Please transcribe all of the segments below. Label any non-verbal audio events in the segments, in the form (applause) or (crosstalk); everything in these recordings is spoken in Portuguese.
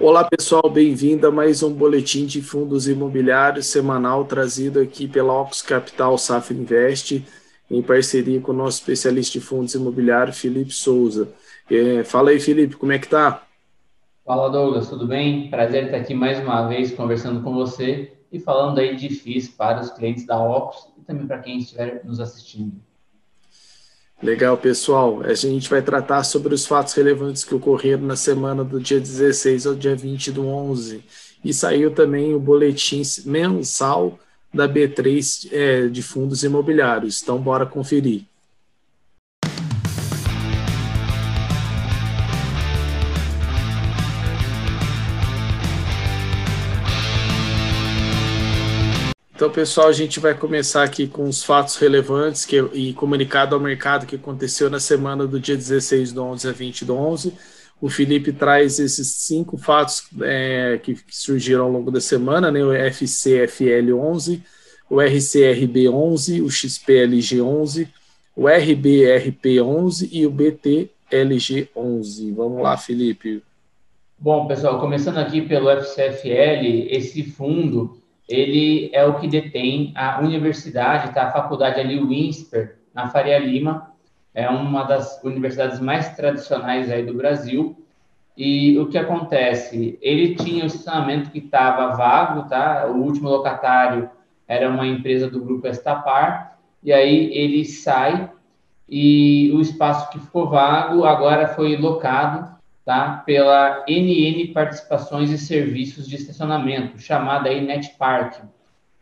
Olá pessoal, bem-vindo a mais um boletim de fundos imobiliários semanal trazido aqui pela Ox Capital Saf Invest, em parceria com o nosso especialista de fundos imobiliários, Felipe Souza. É, fala aí, Felipe, como é que tá? Fala, Douglas, tudo bem? Prazer estar aqui mais uma vez conversando com você e falando aí de FIIs para os clientes da Ox e também para quem estiver nos assistindo. Legal, pessoal. A gente vai tratar sobre os fatos relevantes que ocorreram na semana do dia 16 ao dia 20 do 11. E saiu também o boletim mensal da B3 é, de fundos imobiliários. Então, bora conferir. Pessoal, a gente vai começar aqui com os fatos relevantes que, e comunicado ao mercado que aconteceu na semana do dia 16 do 11 a 20 do 11. O Felipe traz esses cinco fatos é, que, que, surgiram ao longo da semana, né? o FCFL11, o RCRB11, o XPLG11, o RBRP11 e o BTLG11. Vamos lá, Felipe. Bom, pessoal, começando aqui pelo FCFL, esse fundo ele é o que detém a universidade, tá? a faculdade ali, o INSPER, na Faria Lima, é uma das universidades mais tradicionais aí do Brasil. E o que acontece? Ele tinha o estacionamento que estava vago, tá? O último locatário era uma empresa do grupo Estapar, e aí ele sai e o espaço que ficou vago agora foi locado tá? pela NN Participações e Serviços de Estacionamento, chamada aí NetPark.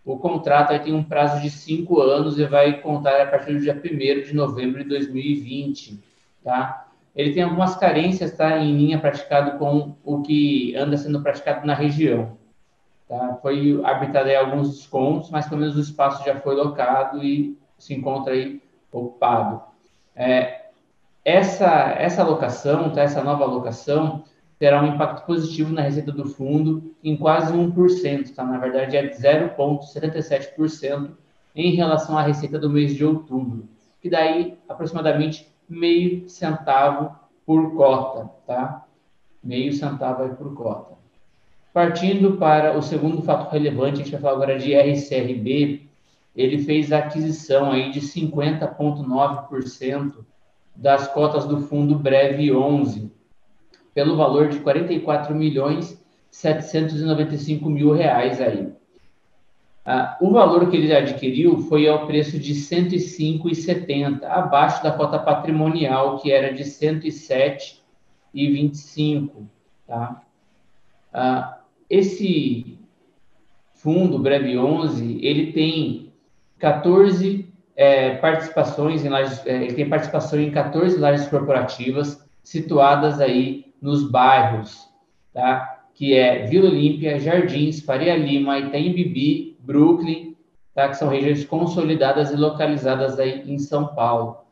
O contrato tem um prazo de cinco anos e vai contar a partir do dia 1 de novembro de 2020. Tá? Ele tem algumas carências tá, em linha praticado com o que anda sendo praticado na região. Tá? Foi arbitrado aí alguns descontos, mas pelo menos o espaço já foi locado e se encontra aí ocupado. É, essa, essa alocação, tá, essa nova alocação, terá um impacto positivo na receita do fundo em quase 1%, tá? na verdade é 0,77% em relação à receita do mês de outubro, que daí aproximadamente meio centavo por cota, tá? Meio centavo por cota. Partindo para o segundo fato relevante, a gente vai falar agora de RCRB, ele fez a aquisição aí de 50,9% das cotas do fundo Breve 11, pelo valor de 44 milhões 795 mil reais aí. Ah, o valor que ele adquiriu foi ao preço de 105,70, abaixo da cota patrimonial, que era de 107,25. Tá? Ah, esse fundo Breve 11, ele tem 14 é, participações em lajes, é, ele tem participação em 14 lajes corporativas situadas aí nos bairros, tá? Que é Vila Olímpia, Jardins, Faria Lima, Itaim Bibi, Brooklyn, tá? Que são regiões consolidadas e localizadas aí em São Paulo.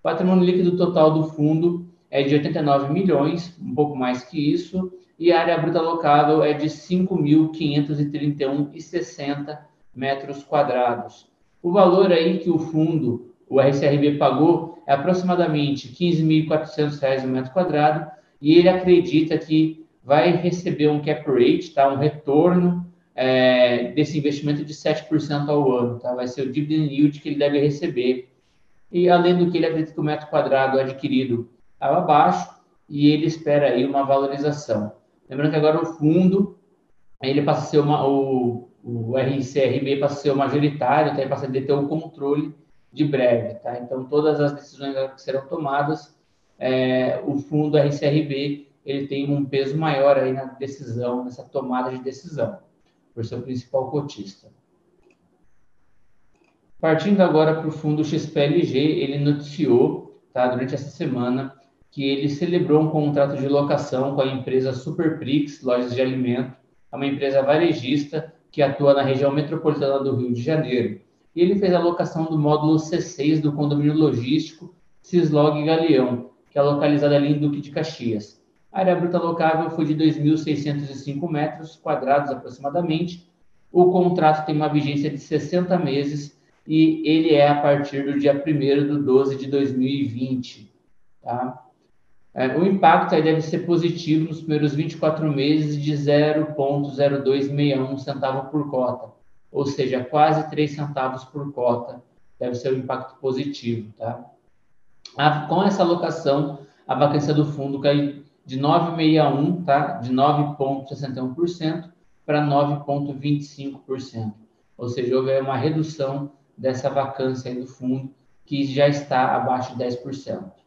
O patrimônio líquido total do fundo é de 89 milhões, um pouco mais que isso, e a área bruta locável é de 5.531,60 metros quadrados. O valor aí que o fundo, o RCRB, pagou é aproximadamente R$ 15.400 no metro quadrado e ele acredita que vai receber um cap rate, tá? um retorno é, desse investimento de 7% ao ano. Tá? Vai ser o dividend yield que ele deve receber. E além do que ele acredita que o metro quadrado adquirido estava baixo e ele espera aí uma valorização. Lembrando que agora o fundo ele passa a ser uma, o, o RCRB passa a ser o majoritário, tá? passa a ter o controle de breve. Tá? Então, todas as decisões que serão tomadas, é, o fundo RCRB ele tem um peso maior aí na decisão, nessa tomada de decisão, por ser o principal cotista. Partindo agora para o fundo XPLG, ele noticiou tá, durante essa semana que ele celebrou um contrato de locação com a empresa Superprix Lojas de Alimento, uma empresa varejista que atua na região metropolitana do Rio de Janeiro. E ele fez a locação do módulo C6 do condomínio logístico Cislog Galeão, que é localizado ali em Duque de Caxias. A área bruta locável foi de 2.605 metros quadrados aproximadamente. O contrato tem uma vigência de 60 meses e ele é a partir do dia 1 de 12 de 2020. Tá? É, o impacto aí deve ser positivo nos primeiros 24 meses de 0,0261 centavo por cota, ou seja, quase 3 centavos por cota deve ser o um impacto positivo, tá? A, com essa alocação, a vacância do fundo cai de 9,61, tá? De 9,61% para 9,25%. Ou seja, houve uma redução dessa vacância do fundo, que já está abaixo de 10%.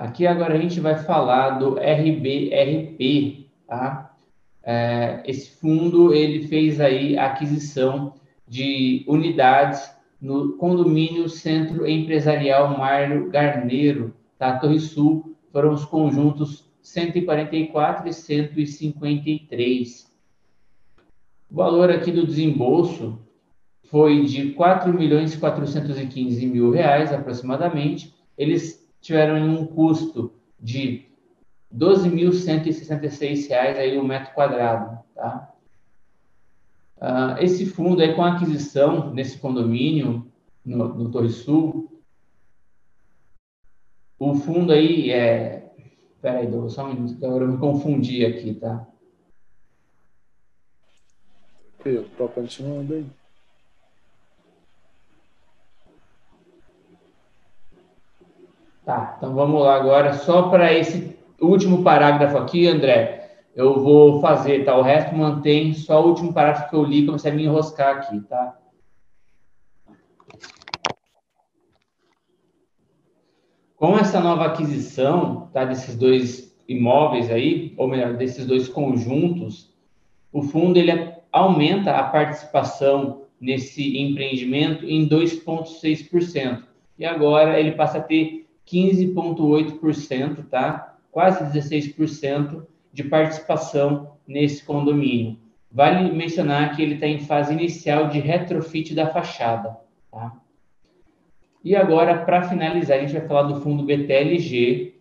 Aqui agora a gente vai falar do RBRP, tá? É, esse fundo ele fez aí a aquisição de unidades no condomínio Centro Empresarial Mário Garneiro, tá? Torre Sul, foram os conjuntos 144 e 153. O valor aqui do desembolso foi de 4 milhões 415 mil reais aproximadamente. Eles tiveram um custo de R$ 12.166 aí o um metro quadrado, tá? Uh, esse fundo aí com a aquisição nesse condomínio no, no Torre Sul, o fundo aí é, peraí, só um minuto, agora eu me confundi aqui, tá? Eu tô continuando aí. Tá, então vamos lá agora, só para esse último parágrafo aqui, André, eu vou fazer, tá? O resto mantém, só o último parágrafo que eu li, comecei a me enroscar aqui, tá? Com essa nova aquisição, tá, desses dois imóveis aí, ou melhor, desses dois conjuntos, o fundo ele aumenta a participação nesse empreendimento em 2,6%. E agora ele passa a ter 15,8%, tá? Quase 16% de participação nesse condomínio. Vale mencionar que ele está em fase inicial de retrofit da fachada, tá? E agora, para finalizar, a gente vai falar do fundo BTLG,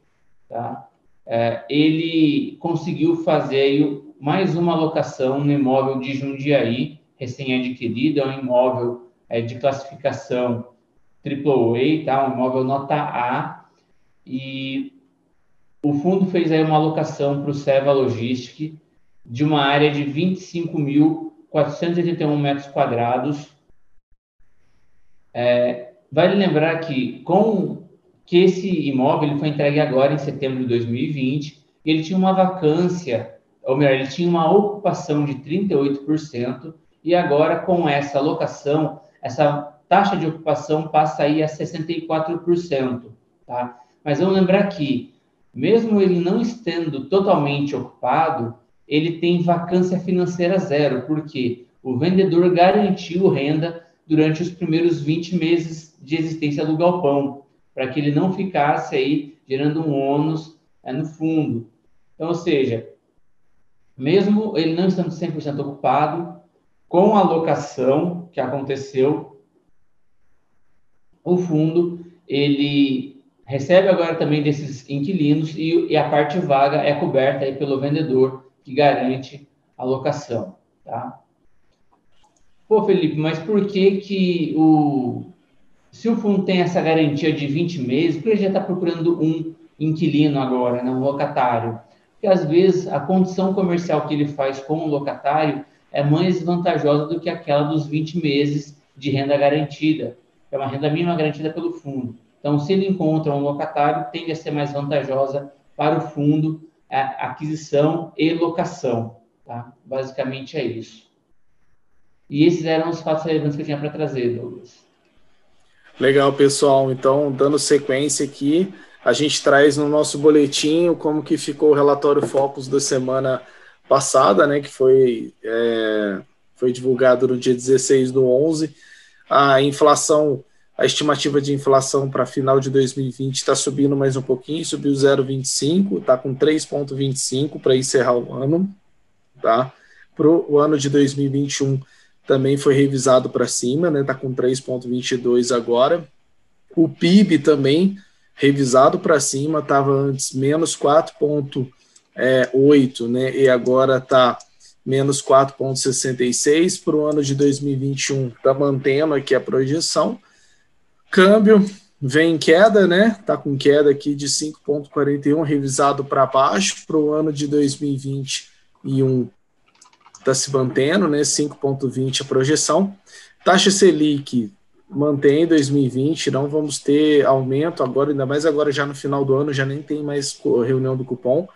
tá? É, ele conseguiu fazer mais uma alocação no imóvel de Jundiaí, recém-adquirido, é um imóvel é, de classificação AAA, tá? um imóvel nota A, e o fundo fez aí uma alocação para o Seva Logistic de uma área de 25.481 metros quadrados. É, vale lembrar que com que esse imóvel ele foi entregue agora em setembro de 2020 e ele tinha uma vacância, ou melhor, ele tinha uma ocupação de 38% e agora com essa alocação, essa taxa de ocupação passa aí a 64%, tá? Mas vamos lembrar que, mesmo ele não estando totalmente ocupado, ele tem vacância financeira zero, porque o vendedor garantiu renda durante os primeiros 20 meses de existência do galpão, para que ele não ficasse aí gerando um ônus é, no fundo. Então, ou seja, mesmo ele não estando 100% ocupado, com a locação que aconteceu, o fundo ele recebe agora também desses inquilinos e, e, a parte vaga é coberta aí pelo vendedor que garante a locação, tá? Pô, Felipe, mas por que que o se o fundo tem essa garantia de 20 meses, por que ele já está procurando um inquilino agora, né, um locatário? Porque às vezes a condição comercial que ele faz com o locatário é mais vantajosa do que aquela dos 20 meses de renda garantida, é uma renda mínima garantida pelo fundo. Então, se ele encontra um locatário, tende a ser mais vantajosa para o fundo a aquisição e locação. Tá? Basicamente é isso. E esses eram os fatos relevantes que eu tinha para trazer, Douglas. Legal, pessoal. Então, dando sequência aqui, a gente traz no nosso boletim como que ficou o relatório Focus da semana passada, né, que foi, é, foi divulgado no dia 16 do 11. A inflação a estimativa de inflação para final de 2020 está subindo mais um pouquinho, subiu 0,25, está com 3,25 para encerrar o ano. Tá? Para o ano de 2021 também foi revisado para cima, está né? Tá com 3,22 agora. O PIB também revisado para cima, estava antes menos 4,8, né? E agora está menos 4,66 para o ano de 2021, está mantendo aqui a projeção. Câmbio vem em queda, né? Está com queda aqui de 5,41, revisado para baixo para o ano de 2021. Está se mantendo, né? 5,20 a projeção. Taxa Selic mantém 2020, não vamos ter aumento agora, ainda mais agora já no final do ano, já nem tem mais reunião do cupom.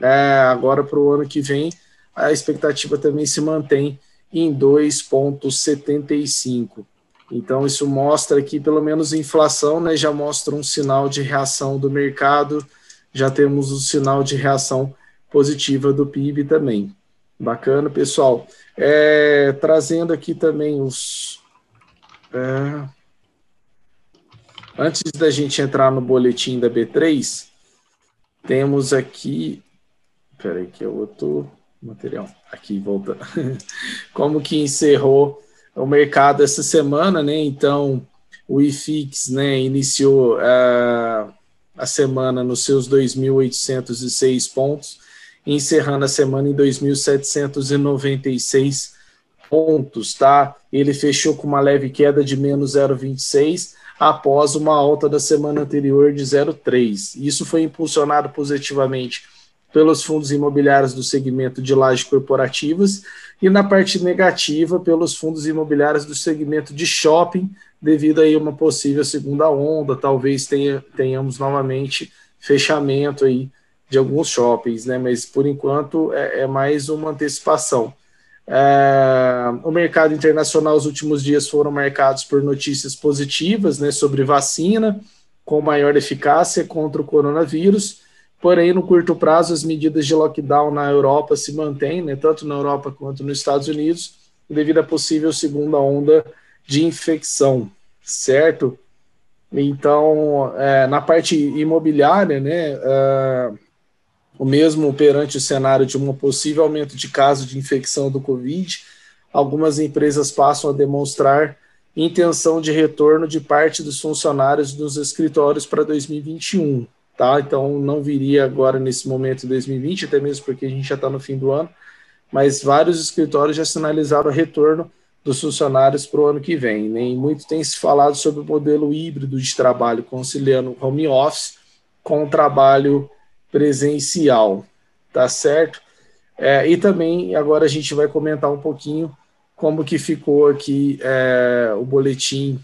É, agora para o ano que vem, a expectativa também se mantém em 2,75. Então, isso mostra que, pelo menos, inflação né, já mostra um sinal de reação do mercado, já temos um sinal de reação positiva do PIB também. Bacana, pessoal. É, trazendo aqui também os. É, antes da gente entrar no boletim da B3, temos aqui. Espera aí, que é outro material. Aqui, volta. (laughs) Como que encerrou o mercado essa semana, né? Então, o IFIX, né, iniciou uh, a semana nos seus 2.806 pontos, encerrando a semana em 2.796 pontos, tá? Ele fechou com uma leve queda de menos 0,26 após uma alta da semana anterior de 0,3. Isso foi impulsionado positivamente pelos fundos imobiliários do segmento de lajes corporativas e na parte negativa pelos fundos imobiliários do segmento de shopping, devido aí a uma possível segunda onda, talvez tenha, tenhamos novamente fechamento aí de alguns shoppings, né? Mas por enquanto é, é mais uma antecipação. É, o mercado internacional, os últimos dias foram marcados por notícias positivas, né, sobre vacina com maior eficácia contra o coronavírus Porém, no curto prazo, as medidas de lockdown na Europa se mantêm, né, tanto na Europa quanto nos Estados Unidos, devido à possível segunda onda de infecção, certo? Então, é, na parte imobiliária, né, é, o mesmo perante o cenário de um possível aumento de casos de infecção do Covid, algumas empresas passam a demonstrar intenção de retorno de parte dos funcionários dos escritórios para 2021 tá? Então não viria agora nesse momento de 2020, até mesmo porque a gente já está no fim do ano, mas vários escritórios já sinalizaram o retorno dos funcionários para o ano que vem. Nem né? muito tem se falado sobre o modelo híbrido de trabalho, conciliando home office com o trabalho presencial, tá certo? É, e também agora a gente vai comentar um pouquinho como que ficou aqui é, o boletim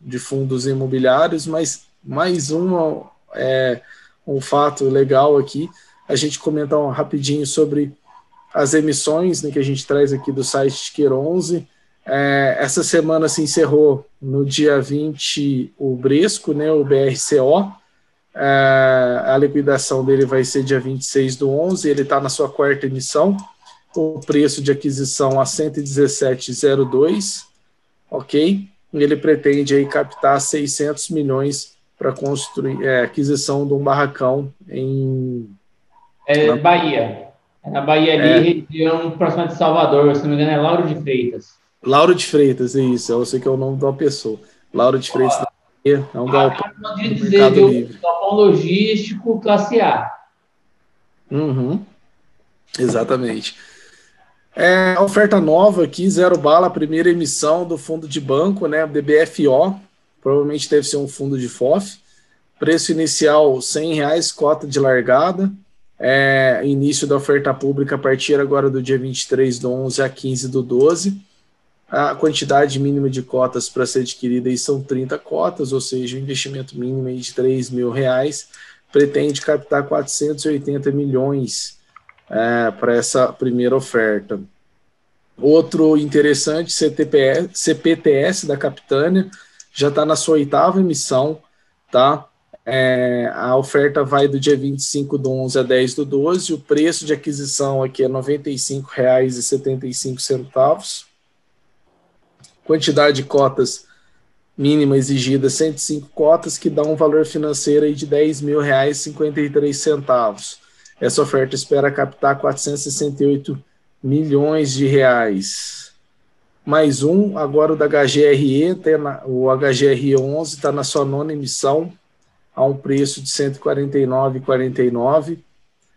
de fundos imobiliários, mas mais uma é, um fato legal aqui, a gente comentar um rapidinho sobre as emissões né, que a gente traz aqui do site Ticker 11. É, essa semana se encerrou no dia 20 o Bresco, né, o BRCO. É, a liquidação dele vai ser dia 26 do 11, ele está na sua quarta emissão. O preço de aquisição a 117,02, ok? Ele pretende aí captar 600 milhões para construir é, aquisição de um barracão em é, na... Bahia. É na Bahia ali, é. região próxima de Salvador, se não me engano, é Lauro de Freitas. Lauro de Freitas, é isso, eu sei que é o nome de uma pessoa. Lauro de Freitas da Bahia, é um galpão. De dizer, viu, galpão logístico classe A. Uhum. Exatamente. É, oferta nova aqui, zero bala, primeira emissão do fundo de banco, né, BBFO, provavelmente deve ser um fundo de FOF. Preço inicial, 100 reais, cota de largada. É, início da oferta pública a partir agora do dia 23 do 11 a 15 do 12. A quantidade mínima de cotas para ser adquirida são 30 cotas, ou seja, o investimento mínimo de 3 mil reais. Pretende captar 480 milhões é, para essa primeira oferta. Outro interessante, CTPS, CPTS da Capitânia, já está na sua oitava emissão, tá? É, a oferta vai do dia 25 do 11 a 10 do 12, o preço de aquisição aqui é R$ 95,75. Quantidade de cotas mínima exigida 105 cotas, que dá um valor financeiro aí de R$ 10.000,53 Essa oferta espera captar 468 milhões de reais mais um, agora o da HGRE, na, o HGRE 11 está na sua nona emissão, a um preço de R$ 149,49.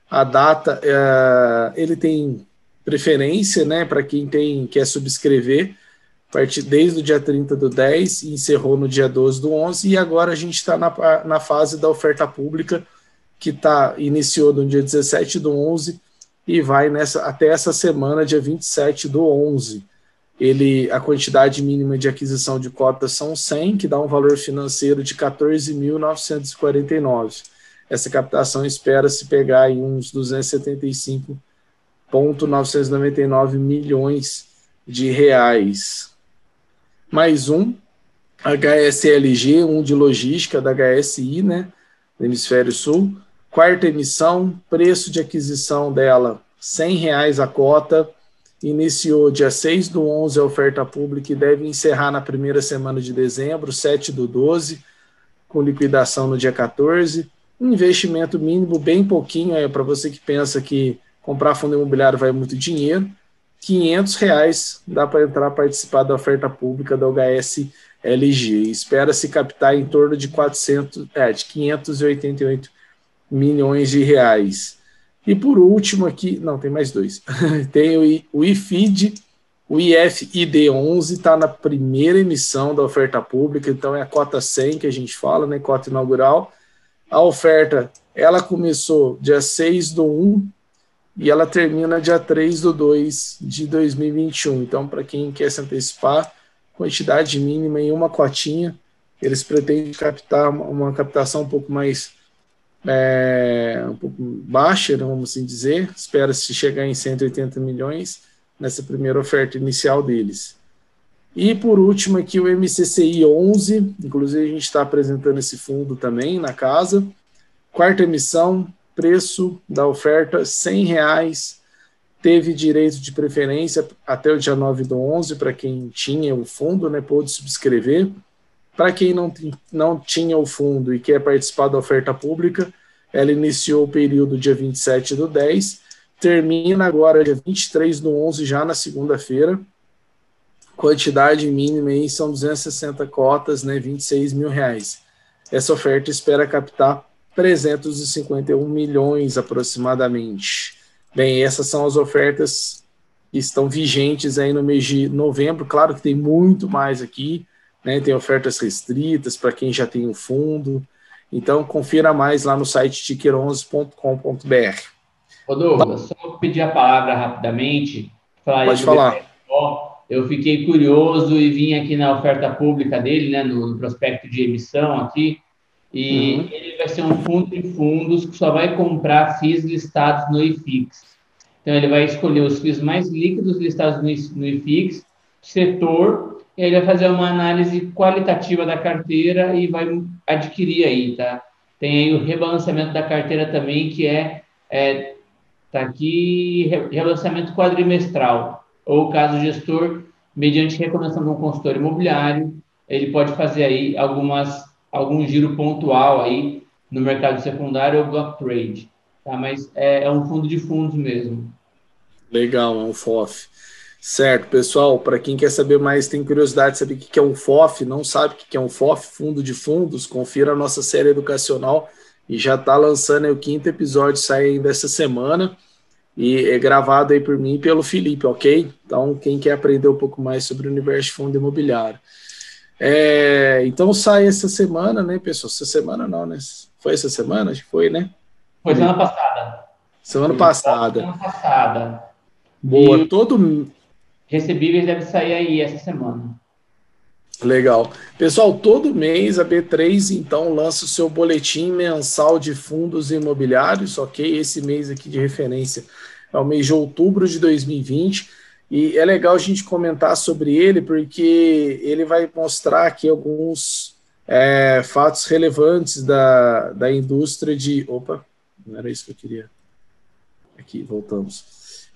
A data, é, ele tem preferência, né, para quem tem quer subscrever, desde o dia 30 do 10 e encerrou no dia 12 do 11, e agora a gente está na, na fase da oferta pública, que tá, iniciou no dia 17 do 11 e vai nessa, até essa semana, dia 27 do 11. Ele, a quantidade mínima de aquisição de cotas são 100, que dá um valor financeiro de 14.949. Essa captação espera-se pegar em uns 275,999 milhões de reais mais um HSLG, um de logística da HSI, né, do Hemisfério Sul. Quarta emissão, preço de aquisição dela, R$ reais a cota. Iniciou dia 6 do 11 a oferta pública e deve encerrar na primeira semana de dezembro, 7 do 12, com liquidação no dia 14. Um investimento mínimo bem pouquinho, é para você que pensa que comprar fundo imobiliário vai muito dinheiro. 500 reais dá para entrar participar da oferta pública da OHS LG. Espera-se captar em torno de 400, é, de 588 milhões de reais. E por último aqui, não, tem mais dois. (laughs) tem o, IFID, o IFID11 está na primeira emissão da oferta pública, então é a cota 100 que a gente fala, né, cota inaugural. A oferta, ela começou dia 6 do 1 e ela termina dia 3 do 2 de 2021. Então, para quem quer se antecipar, quantidade mínima em uma cotinha, eles pretendem captar uma captação um pouco mais é, um pouco baixa, né, vamos assim dizer, espera-se chegar em 180 milhões nessa primeira oferta inicial deles. E por último aqui o MCCI 11, inclusive a gente está apresentando esse fundo também na casa, quarta emissão, preço da oferta R$ reais teve direito de preferência até o dia 9 do 11 para quem tinha o fundo, né, pôde subscrever. Para quem não, não tinha o fundo e quer participar da oferta pública, ela iniciou o período dia 27 do 10, termina agora dia 23 do 11, já na segunda-feira. Quantidade mínima aí são 260 cotas, né, 26 mil reais. Essa oferta espera captar 351 milhões aproximadamente. Bem, essas são as ofertas que estão vigentes aí no mês de novembro. Claro que tem muito mais aqui, né? Tem ofertas restritas para quem já tem o fundo. Então, confira mais lá no site ticker11.com.br. Ô Douglas, só pedir a palavra rapidamente. Falar Pode falar. Eu fiquei curioso e vim aqui na oferta pública dele, né, no, no prospecto de emissão aqui, e uhum. ele vai ser um fundo de fundos que só vai comprar FIIs listados no IFIX. Então, ele vai escolher os FIIs mais líquidos listados no, no IFIX, setor, e ele vai fazer uma análise qualitativa da carteira e vai adquirir aí, tá? Tem aí o rebalanceamento da carteira também, que é, é tá aqui, rebalanceamento quadrimestral, ou caso o gestor, mediante recomendação de um consultor imobiliário, ele pode fazer aí algumas algum giro pontual aí no mercado secundário ou block trade, tá? Mas é, é um fundo de fundos mesmo. Legal, é um FOF. Certo, pessoal, para quem quer saber mais, tem curiosidade de saber o que é um FOF, não sabe o que é um FOF, fundo de fundos, confira a nossa série educacional e já está lançando o quinto episódio, sai ainda essa semana e é gravado aí por mim e pelo Felipe, ok? Então, quem quer aprender um pouco mais sobre o universo de fundo imobiliário. É, então sai essa semana, né, pessoal? Essa semana não, né? Foi essa semana? Acho que foi, né? Foi semana passada. Semana passada. Semana passada. Boa, e todo. Recebíveis deve sair aí essa semana. Legal. Pessoal, todo mês a B3 então lança o seu boletim mensal de fundos imobiliários, ok? Esse mês aqui de referência é o mês de outubro de 2020 e é legal a gente comentar sobre ele, porque ele vai mostrar aqui alguns é, fatos relevantes da, da indústria de. Opa, não era isso que eu queria. Aqui, voltamos.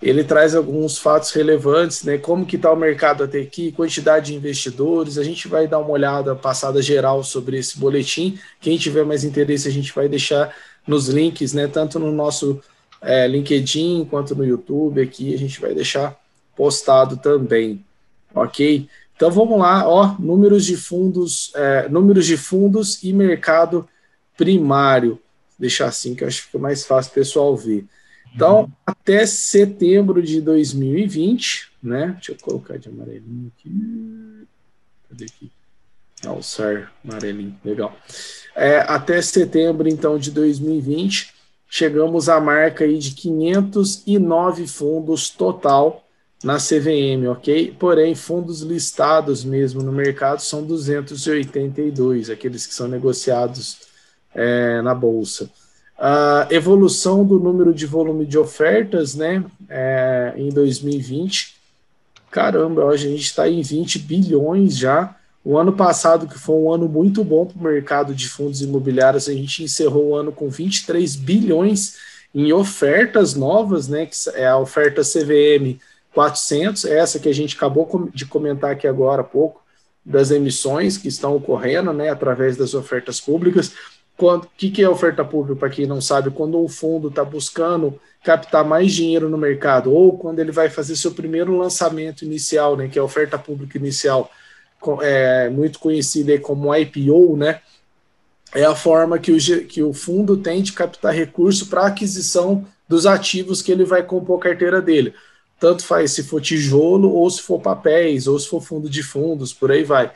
Ele traz alguns fatos relevantes, né? Como que está o mercado até aqui, quantidade de investidores. A gente vai dar uma olhada passada geral sobre esse boletim. Quem tiver mais interesse, a gente vai deixar nos links, né? Tanto no nosso é, LinkedIn quanto no YouTube aqui. A gente vai deixar postado também, ok? Então vamos lá, ó, números de fundos, é, números de fundos e mercado primário. Deixar assim que eu acho que fica mais fácil o pessoal ver. Então, até setembro de 2020, né? Deixa eu colocar de amarelinho aqui. Cadê aqui? Alçar amarelinho, legal. É, até setembro, então, de 2020, chegamos à marca aí de 509 fundos total na CVM, ok? Porém, fundos listados mesmo no mercado são 282, aqueles que são negociados é, na Bolsa. A evolução do número de volume de ofertas, né, é, em 2020, caramba, hoje a gente está em 20 bilhões já. O ano passado, que foi um ano muito bom para o mercado de fundos imobiliários, a gente encerrou o ano com 23 bilhões em ofertas novas, né, que é a oferta CVM 400, essa que a gente acabou de comentar aqui agora há pouco, das emissões que estão ocorrendo, né, através das ofertas públicas. O que, que é oferta pública, para quem não sabe? Quando o fundo está buscando captar mais dinheiro no mercado, ou quando ele vai fazer seu primeiro lançamento inicial, né, que é a oferta pública inicial, é, muito conhecida como IPO, né, é a forma que o, que o fundo tem de captar recurso para aquisição dos ativos que ele vai compor a carteira dele. Tanto faz se for tijolo, ou se for papéis, ou se for fundo de fundos, por aí vai.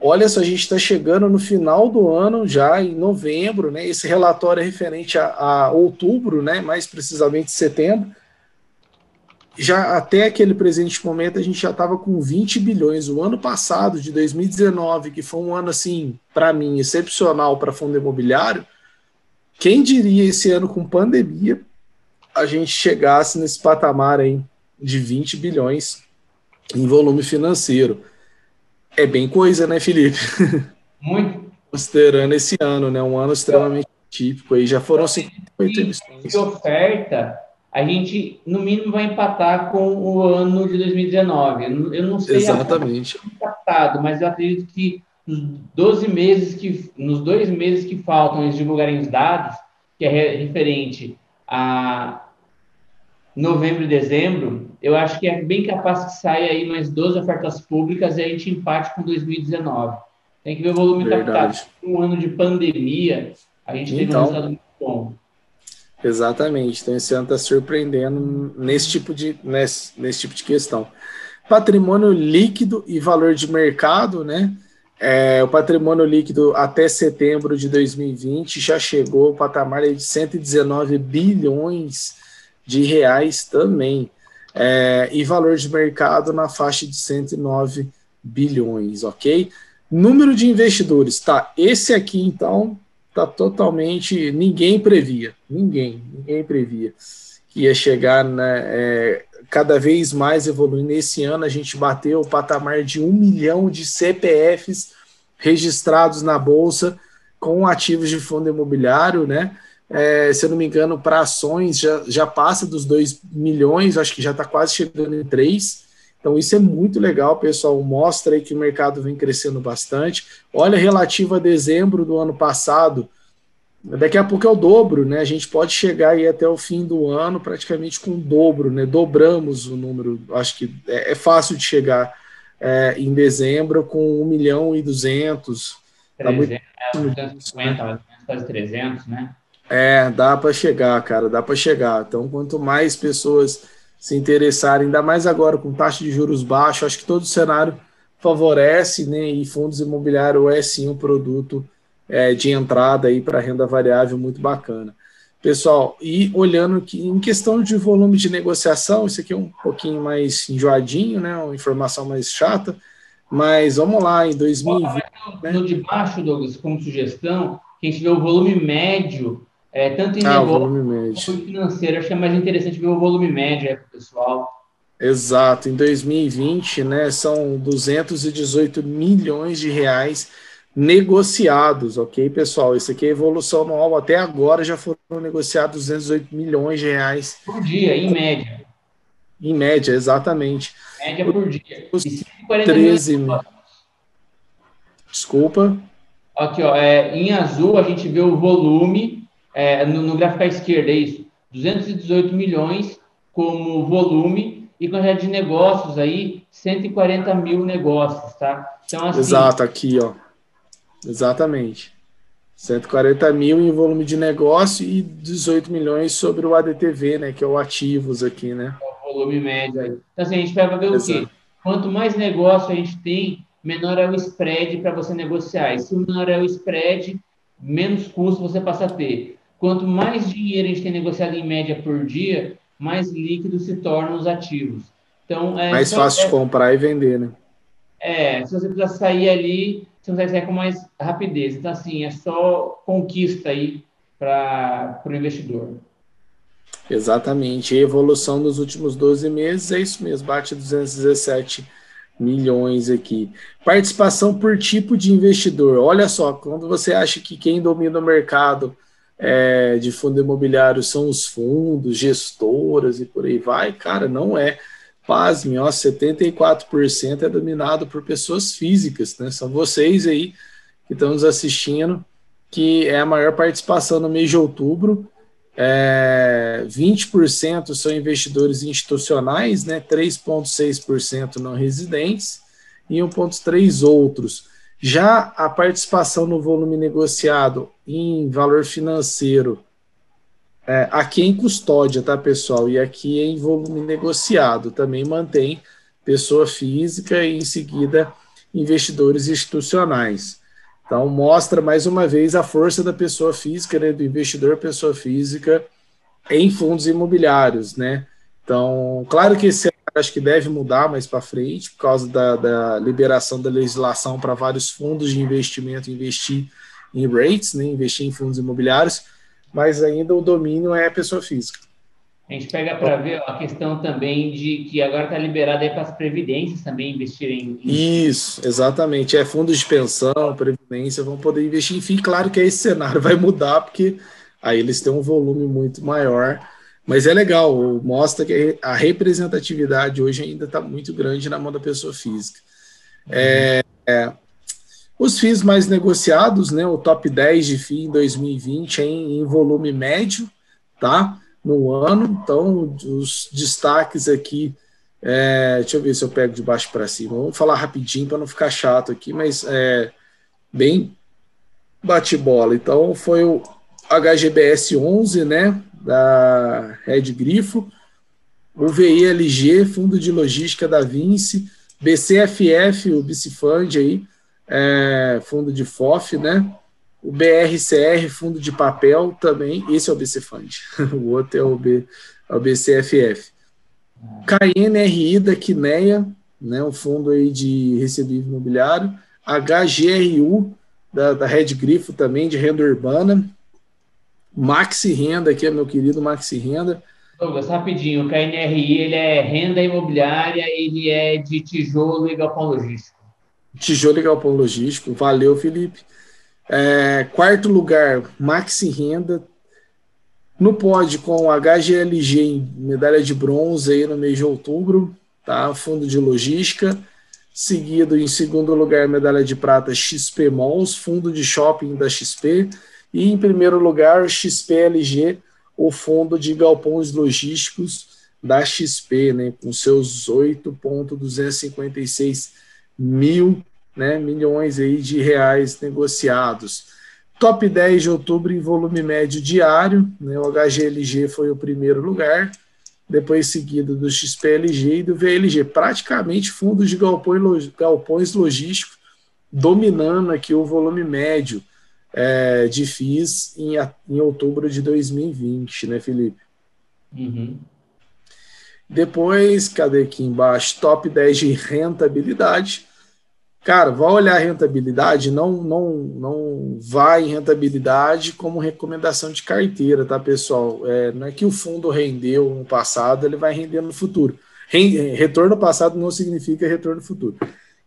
Olha só, a gente está chegando no final do ano, já em novembro, né? Esse relatório é referente a, a, outubro, né? Mais precisamente setembro. Já até aquele presente momento a gente já estava com 20 bilhões. O ano passado, de 2019, que foi um ano assim, para mim, excepcional para fundo imobiliário. Quem diria esse ano com pandemia a gente chegasse nesse patamar aí de 20 bilhões em volume financeiro? É bem coisa, né, Felipe? Muito. (laughs) Considerando esse ano, né? Um ano extremamente típico aí. Já foram 58 emissões. De oferta, a gente, no mínimo, vai empatar com o ano de 2019. Eu não sei Exatamente. Empatado, mas eu acredito que nos 12 meses que, nos dois meses que faltam eles divulgarem os dados, que é referente a novembro e dezembro, eu acho que é bem capaz que saia aí mais 12 ofertas públicas e a gente empate com 2019. Tem que ver o volume Verdade. captado. Um ano de pandemia, a gente teve então, um resultado muito bom. Exatamente. Então, esse ano está surpreendendo nesse tipo, de, nesse, nesse tipo de questão. Patrimônio líquido e valor de mercado, né? É, o patrimônio líquido até setembro de 2020 já chegou ao patamar de 119 bilhões de reais também. É, e valor de mercado na faixa de 109 bilhões, ok? Número de investidores, tá? Esse aqui, então, tá totalmente. Ninguém previa, ninguém, ninguém previa que ia chegar, né? É, cada vez mais evoluindo. Esse ano a gente bateu o patamar de um milhão de CPFs registrados na Bolsa com ativos de fundo imobiliário, né? É, se eu não me engano, para ações já, já passa dos 2 milhões, acho que já está quase chegando em 3. Então, isso é muito legal, pessoal. Mostra aí que o mercado vem crescendo bastante. Olha, relativo a dezembro do ano passado, daqui a pouco é o dobro, né? A gente pode chegar aí até o fim do ano praticamente com o dobro, né? Dobramos o número. Acho que é, é fácil de chegar é, em dezembro com 1 milhão e 200. 300, tá muito... é, 250, quase 300, né? É, dá para chegar, cara, dá para chegar. Então, quanto mais pessoas se interessarem, ainda mais agora com taxa de juros baixa, acho que todo o cenário favorece, né? E fundos imobiliários é sim um produto é, de entrada aí para renda variável muito bacana. Pessoal, e olhando que em questão de volume de negociação, isso aqui é um pouquinho mais enjoadinho, né? Uma informação mais chata, mas vamos lá, em 2020. Né? No de baixo, Douglas, como sugestão, que a gente vê o volume médio é, tanto em ah, negócio quanto financeiro. Acho que é mais interessante ver o volume médio aí para o pessoal. Exato. Em 2020, né, são 218 milhões de reais negociados, ok, pessoal? Isso aqui é evolução anual. Até agora já foram negociados 208 milhões de reais. Por dia, em média. Em média, exatamente. Média por dia. Os 13 mil. Desculpa. Aqui, ó, é, em azul a gente vê o volume é, no, no, gráfico à esquerda, é isso, 218 milhões como volume e quantidade de negócios aí, 140 mil negócios, tá? Então, assim, Exato, aqui, ó. Exatamente. 140 mil em volume de negócio e 18 milhões sobre o ADTV, né? Que é o ativos aqui, né? É o volume médio aí. Então, assim, a gente vai ver Exato. o quê? Quanto mais negócio a gente tem, menor é o spread para você negociar. E se menor é o spread, menos custo você passa a ter. Quanto mais dinheiro a gente tem negociado em média por dia, mais líquidos se tornam os ativos. Então, é, mais fácil é, de comprar e vender, né? É, se você precisar sair ali, você consegue sair com mais rapidez. Então, assim, é só conquista aí para o investidor. Exatamente. E a evolução nos últimos 12 meses é isso mesmo, bate 217 milhões aqui. Participação por tipo de investidor. Olha só, quando você acha que quem domina o mercado é, de fundo imobiliário são os fundos, gestoras e por aí vai, cara, não é. Pasme, ó, 74% é dominado por pessoas físicas, né? São vocês aí que estão nos assistindo, que é a maior participação no mês de outubro. É, 20% são investidores institucionais, né? 3,6% não residentes e 1,3% outros. Já a participação no volume negociado em valor financeiro é, aqui é em custódia, tá, pessoal? E aqui é em volume negociado. Também mantém pessoa física e, em seguida, investidores institucionais. Então, mostra mais uma vez a força da pessoa física, né, do investidor pessoa física em fundos imobiliários, né? Então, claro que esse acho que deve mudar mais para frente, por causa da, da liberação da legislação para vários fundos de investimento investir em rates, né, investir em fundos imobiliários mas ainda o domínio é a pessoa física. A gente pega para ver a questão também de que agora está liberado aí para as previdências também investirem. Em... Isso, exatamente. É fundos de pensão, previdência, vão poder investir. Enfim, claro que esse cenário (laughs) vai mudar, porque aí eles têm um volume muito maior. Mas é legal, mostra que a representatividade hoje ainda está muito grande na mão da pessoa física. É, é, os FIIs mais negociados, né, o top 10 de FII em 2020 em, em volume médio, tá? No ano. Então, os destaques aqui, é, deixa eu ver se eu pego de baixo para cima. Vamos falar rapidinho para não ficar chato aqui, mas é bem bate-bola. Então, foi o HGBS 11, né, da Red Grifo, o VILG, Fundo de Logística da Vinci, BCFF, o Bicifund aí, é, fundo de FOF, né? O BRCR, fundo de papel também, esse é o BC Fund, (laughs) o outro é o, B, é o BCFF. KNRI da Quineia, né, um fundo aí de recebível imobiliário, HGRU da, da Red Grifo também, de renda urbana, Maxi Renda, aqui é meu querido Maxi Renda. Douglas, rapidinho, o KNRI ele é renda imobiliária, ele é de tijolo e galpão logístico. Tijolo e Galpão Logístico. Valeu, Felipe. É, quarto lugar, Maxi Renda. No pódio com HGLG medalha de bronze aí no mês de outubro, tá? Fundo de logística. Seguido em segundo lugar, medalha de prata XP Malls, fundo de shopping da XP. E em primeiro lugar, XPLG, o fundo de galpões logísticos da XP, né? Com seus 8,256 mil né, milhões aí de reais negociados. Top 10 de outubro em volume médio diário, né, o HGLG foi o primeiro lugar, depois seguido do XPLG e do VLG, praticamente fundos de galpões logísticos dominando aqui o volume médio é, de FIIs em, em outubro de 2020, né, Felipe? Uhum. Depois, cadê aqui embaixo? Top 10 de rentabilidade. Cara, vai olhar a rentabilidade, não, não, não vai em rentabilidade como recomendação de carteira, tá, pessoal? É, não é que o fundo rendeu no passado, ele vai render no futuro. Retorno passado não significa retorno futuro.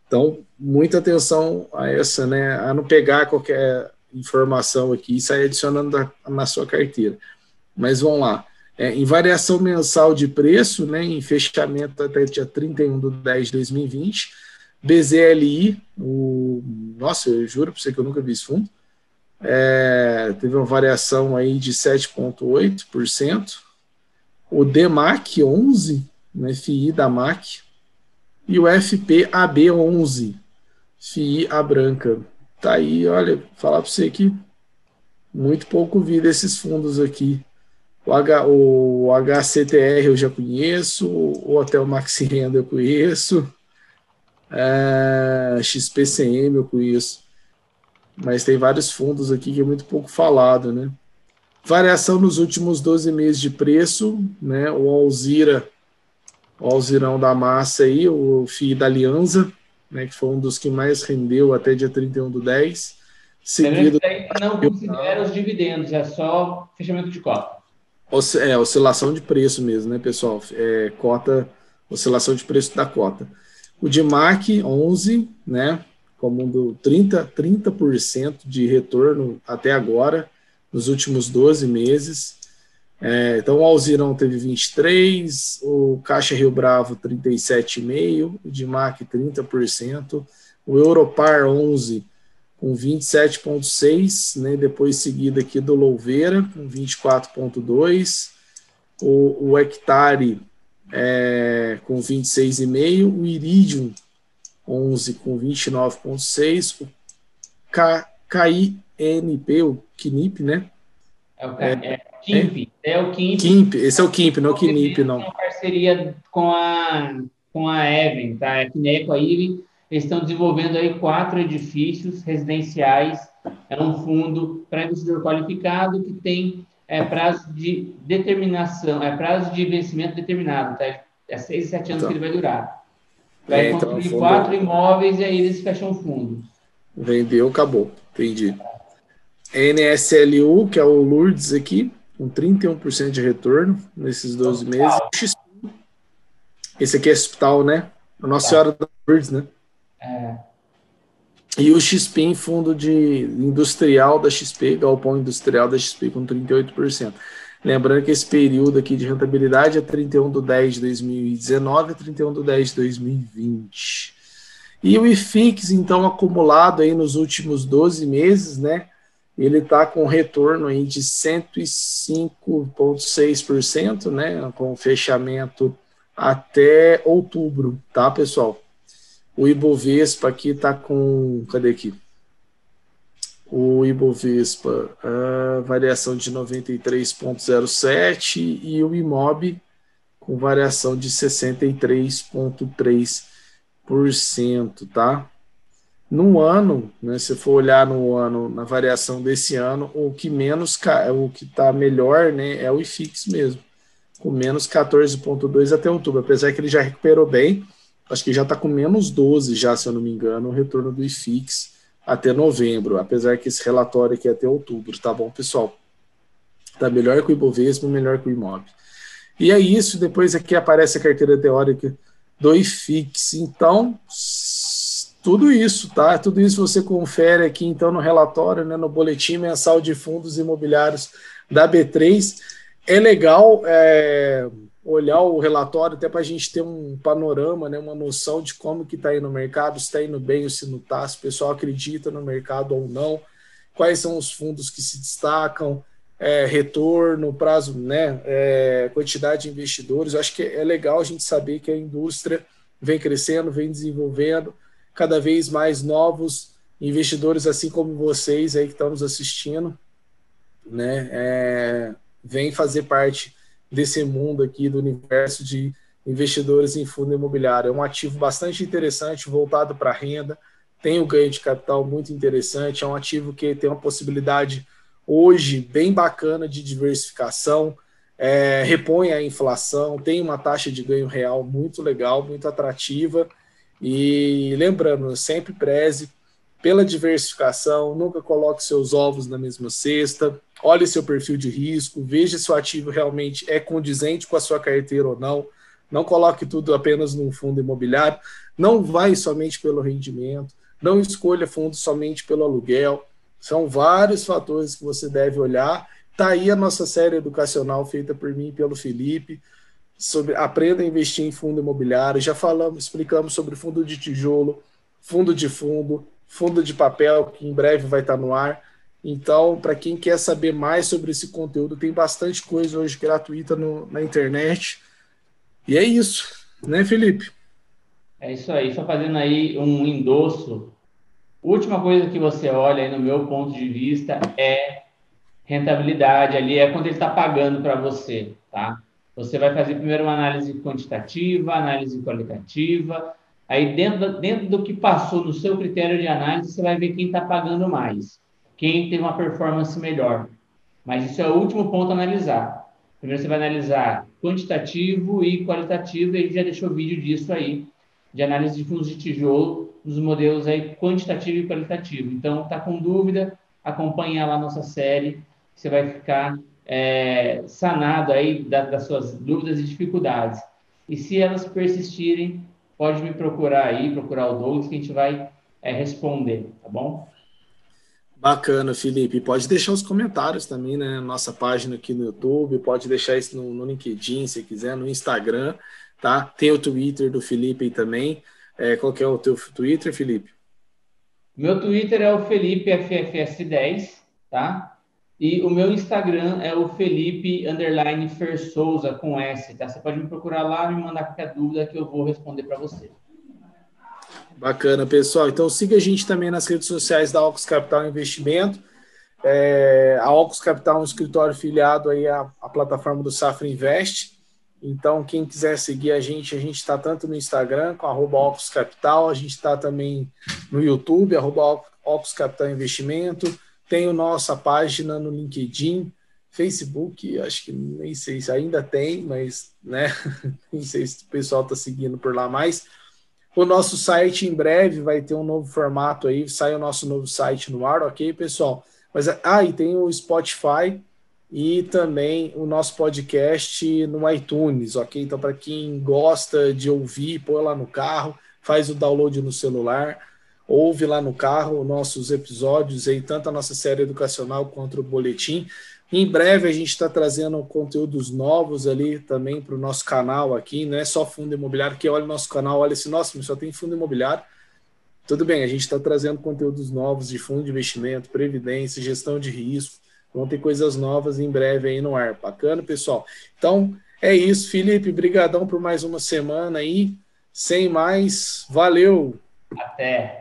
Então, muita atenção a essa, né? A não pegar qualquer informação aqui e sair adicionando na sua carteira. Mas vamos lá. É, em variação mensal de preço, né, em fechamento até dia 31 de 10 de 2020, BZLI, o, nossa, eu juro para você que eu nunca vi esse fundo, é, teve uma variação aí de 7,8%, o DMAC 11, né, FI da MAC, e o FPAB 11, FI a branca. Tá aí, olha, falar para você que Muito pouco vi desses fundos aqui. O, H, o HCTR eu já conheço, o Hotel Maxi Renda eu conheço, é, XPCM eu conheço, mas tem vários fundos aqui que é muito pouco falado, né? Variação nos últimos 12 meses de preço, né? O Alzira, o Alzirão da massa aí, o FII da Aliança, né? Que foi um dos que mais rendeu até dia 31 do 10. Seguido... Não considera os dividendos, é só fechamento de cota. É, oscilação de preço mesmo, né, pessoal? É, cota, oscilação de preço da cota. O DIMAC 11, né, como um do 30, 30% de retorno até agora, nos últimos 12 meses. É, então, o Alzirão teve 23, o Caixa Rio Bravo 37,5%, o DIMAC 30%, o Europar 11, com 27,6, né, depois seguido aqui do Louveira, com 24,2, o, o Hectare é, com 26,5, o Iridium 11 com 29,6, o K, KINP, o KNIP, né? É o, é, é, Kimp, é, é o Kimp. Kimp, esse é o Kimp, não é o KNIP, não. Uma parceria com a, com a Even, tá? É nem com a Even, eles estão desenvolvendo aí quatro edifícios residenciais. É um fundo para investidor qualificado que tem é, prazo de determinação, é prazo de vencimento determinado, tá? É seis, sete anos então, que ele vai durar. Vai é, construir então, quatro imóveis e aí eles fecham o fundo. Vendeu, acabou. Entendi. NSLU, que é o Lourdes aqui, com 31% de retorno nesses 12 meses. Esse aqui é hospital, né? Nossa tá. Senhora da Lourdes, né? É. E o XP fundo de industrial da XP, galpão industrial da XP com 38%. Lembrando que esse período aqui de rentabilidade é 31 de 10 de 2019 a 31 de 10 de 2020. E o IFIX, então, acumulado aí nos últimos 12 meses, né? Ele está com retorno aí de 105,6%, né? Com fechamento até outubro, tá, pessoal? O Ibovespa aqui está com. Cadê aqui? O Ibovespa, a variação de 93,07 e o Imob com variação de 63,3%, tá? No ano, né, se for olhar no ano, na variação desse ano, o que menos, o que está melhor, né, é o IFIX mesmo, com menos 14,2 até outubro, apesar que ele já recuperou bem, acho que já está com menos 12 já, se eu não me engano, o retorno do IFIX até novembro, apesar que esse relatório aqui é até outubro, tá bom, pessoal? Tá melhor que o Ibovespa, melhor que o Imob. E é isso, depois aqui aparece a carteira teórica do IFIX. Então, tudo isso, tá? Tudo isso você confere aqui, então, no relatório, né, no boletim mensal de fundos imobiliários da B3. É legal, é, olhar o relatório até para a gente ter um panorama, né, uma noção de como que está indo o mercado, se está indo bem ou se não está, se o pessoal acredita no mercado ou não, quais são os fundos que se destacam, é, retorno, prazo, né, é, quantidade de investidores. Eu acho que é legal a gente saber que a indústria vem crescendo, vem desenvolvendo, cada vez mais novos investidores, assim como vocês aí que estão nos assistindo, né, é, vem fazer parte desse mundo aqui, do universo de investidores em fundo imobiliário. É um ativo bastante interessante, voltado para renda, tem o um ganho de capital muito interessante, é um ativo que tem uma possibilidade hoje bem bacana de diversificação, é, repõe a inflação, tem uma taxa de ganho real muito legal, muito atrativa. E lembrando, sempre preze pela diversificação, nunca coloque seus ovos na mesma cesta, olhe seu perfil de risco, veja se o ativo realmente é condizente com a sua carteira ou não. Não coloque tudo apenas num fundo imobiliário, não vai somente pelo rendimento, não escolha fundo somente pelo aluguel. São vários fatores que você deve olhar. Está aí a nossa série educacional feita por mim e pelo Felipe sobre aprenda a investir em fundo imobiliário. Já falamos, explicamos sobre fundo de tijolo, fundo de fundo, fundo de papel, que em breve vai estar no ar. Então, para quem quer saber mais sobre esse conteúdo, tem bastante coisa hoje gratuita no, na internet. E é isso, né, Felipe? É isso aí, só fazendo aí um endosso. Última coisa que você olha aí, no meu ponto de vista, é rentabilidade ali, é quando ele está pagando para você, tá? Você vai fazer primeiro uma análise quantitativa, análise qualitativa, aí dentro, dentro do que passou no seu critério de análise, você vai ver quem está pagando mais, quem tem uma performance melhor. Mas isso é o último ponto a analisar. Primeiro você vai analisar quantitativo e qualitativo, e a gente já deixou vídeo disso aí, de análise de fundos de tijolo, nos modelos aí quantitativo e qualitativo. Então, tá com dúvida, acompanha lá nossa série, você vai ficar é, sanado aí da, das suas dúvidas e dificuldades. E se elas persistirem, pode me procurar aí, procurar o Douglas, que a gente vai é, responder, tá bom? Bacana, Felipe. Pode deixar os comentários também, né? Nossa página aqui no YouTube, pode deixar isso no, no LinkedIn, se quiser, no Instagram, tá? Tem o Twitter do Felipe aí também. É, qual que é o teu Twitter, Felipe? Meu Twitter é o FelipeFFS10, tá? E o meu Instagram é o Felipe underline Fer Souza com S, tá? Você pode me procurar lá, me mandar qualquer dúvida que eu vou responder para você. Bacana, pessoal. Então siga a gente também nas redes sociais da Ocus Capital Investimento. É, a Ocus Capital é um escritório filiado aí à, à plataforma do Safra Invest. Então, quem quiser seguir a gente, a gente está tanto no Instagram, com arroba Ocus Capital, a gente está também no YouTube, arroba Ocus Capital Investimento, a nossa página no LinkedIn, Facebook, acho que nem sei se ainda tem, mas né, (laughs) nem sei se o pessoal está seguindo por lá mais. O nosso site em breve vai ter um novo formato aí, sai o nosso novo site no ar, ok, pessoal? Mas ah, e tem o Spotify e também o nosso podcast no iTunes, ok? Então, para quem gosta de ouvir, põe lá no carro, faz o download no celular, ouve lá no carro nossos episódios aí, tanto a nossa série educacional quanto o boletim. Em breve a gente está trazendo conteúdos novos ali também para o nosso canal aqui, não é só fundo imobiliário, que olha o nosso canal, olha nossa, mas só tem fundo imobiliário. Tudo bem, a gente está trazendo conteúdos novos de fundo de investimento, previdência, gestão de risco, vão ter coisas novas em breve aí no ar. Bacana, pessoal? Então, é isso, Felipe, brigadão por mais uma semana aí. Sem mais, valeu! Até!